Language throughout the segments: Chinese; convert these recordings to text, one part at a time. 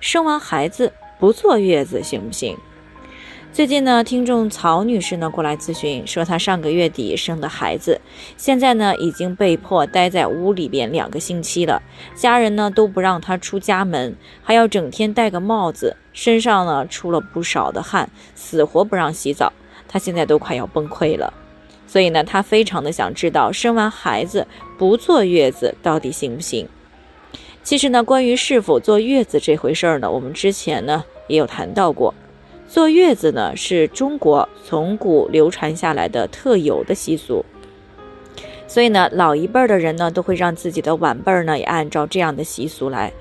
生完孩子不坐月子行不行？最近呢，听众曹女士呢过来咨询，说她上个月底生的孩子，现在呢已经被迫待在屋里边两个星期了，家人呢都不让她出家门，还要整天戴个帽子，身上呢出了不少的汗，死活不让洗澡，她现在都快要崩溃了。所以呢，她非常的想知道，生完孩子不坐月子到底行不行？其实呢，关于是否坐月子这回事儿呢，我们之前呢也有谈到过。坐月子呢是中国从古流传下来的特有的习俗，所以呢，老一辈儿的人呢都会让自己的晚辈儿呢也按照这样的习俗来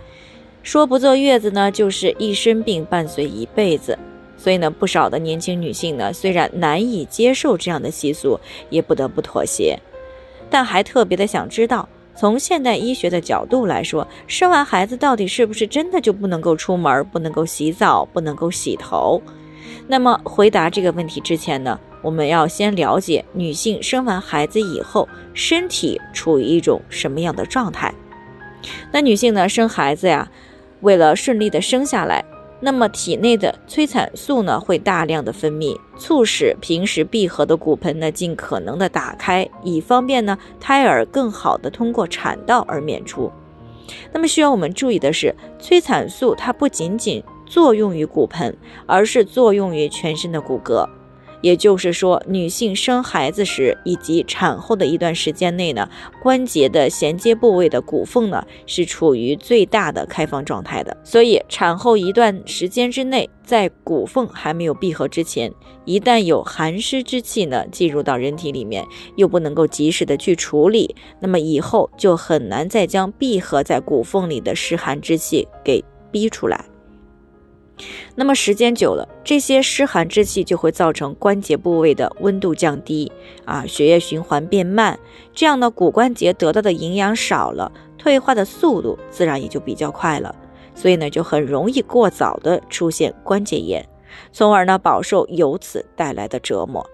说。不坐月子呢，就是一身病伴随一辈子。所以呢，不少的年轻女性呢，虽然难以接受这样的习俗，也不得不妥协，但还特别的想知道。从现代医学的角度来说，生完孩子到底是不是真的就不能够出门、不能够洗澡、不能够洗头？那么回答这个问题之前呢，我们要先了解女性生完孩子以后身体处于一种什么样的状态。那女性呢，生孩子呀，为了顺利的生下来。那么体内的催产素呢，会大量的分泌，促使平时闭合的骨盆呢，尽可能的打开，以方便呢胎儿更好的通过产道而娩出。那么需要我们注意的是，催产素它不仅仅作用于骨盆，而是作用于全身的骨骼。也就是说，女性生孩子时以及产后的一段时间内呢，关节的衔接部位的骨缝呢是处于最大的开放状态的。所以，产后一段时间之内，在骨缝还没有闭合之前，一旦有寒湿之气呢进入到人体里面，又不能够及时的去处理，那么以后就很难再将闭合在骨缝里的湿寒之气给逼出来。那么时间久了，这些湿寒之气就会造成关节部位的温度降低啊，血液循环变慢，这样呢，骨关节得到的营养少了，退化的速度自然也就比较快了，所以呢，就很容易过早的出现关节炎，从而呢，饱受由此带来的折磨。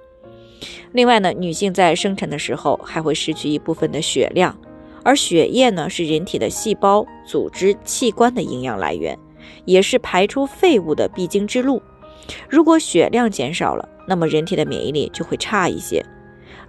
另外呢，女性在生产的时候还会失去一部分的血量，而血液呢，是人体的细胞、组织、器官的营养来源。也是排出废物的必经之路。如果血量减少了，那么人体的免疫力就会差一些。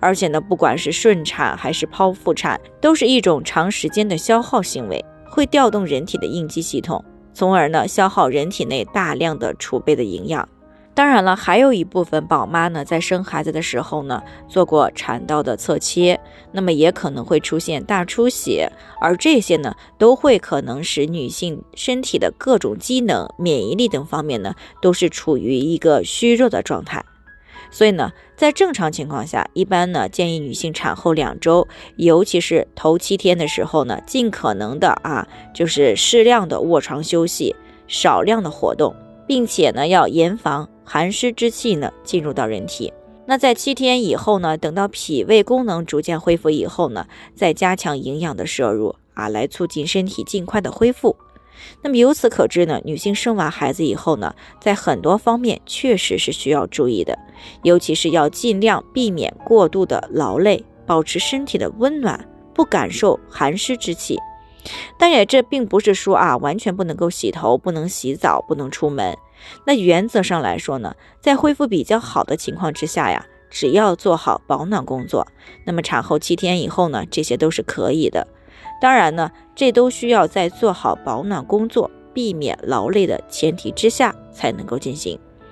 而且呢，不管是顺产还是剖腹产，都是一种长时间的消耗行为，会调动人体的应激系统，从而呢消耗人体内大量的储备的营养。当然了，还有一部分宝妈呢，在生孩子的时候呢，做过产道的侧切，那么也可能会出现大出血，而这些呢，都会可能使女性身体的各种机能、免疫力等方面呢，都是处于一个虚弱的状态。所以呢，在正常情况下，一般呢，建议女性产后两周，尤其是头七天的时候呢，尽可能的啊，就是适量的卧床休息，少量的活动，并且呢，要严防。寒湿之气呢进入到人体，那在七天以后呢，等到脾胃功能逐渐恢复以后呢，再加强营养的摄入啊，来促进身体尽快的恢复。那么由此可知呢，女性生完孩子以后呢，在很多方面确实是需要注意的，尤其是要尽量避免过度的劳累，保持身体的温暖，不感受寒湿之气。但也这并不是说啊，完全不能够洗头、不能洗澡、不能出门。那原则上来说呢，在恢复比较好的情况之下呀，只要做好保暖工作，那么产后七天以后呢，这些都是可以的。当然呢，这都需要在做好保暖工作、避免劳累的前提之下才能够进行。